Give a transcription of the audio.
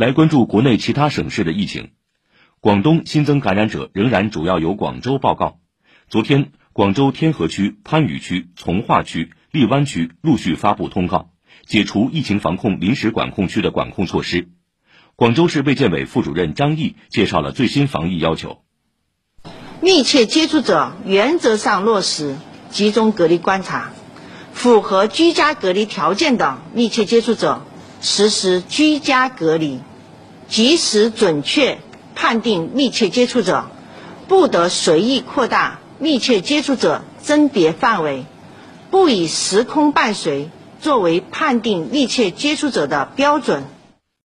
来关注国内其他省市的疫情。广东新增感染者仍然主要由广州报告。昨天，广州天河区、番禺区、从化区、荔湾区陆续发布通告，解除疫情防控临时管控区的管控措施。广州市卫健委副主任张毅介绍了最新防疫要求：密切接触者原则上落实集中隔离观察，符合居家隔离条件的密切接触者。实施居家隔离，及时准确判定密切接触者，不得随意扩大密切接触者甄别范围，不以时空伴随作为判定密切接触者的标准。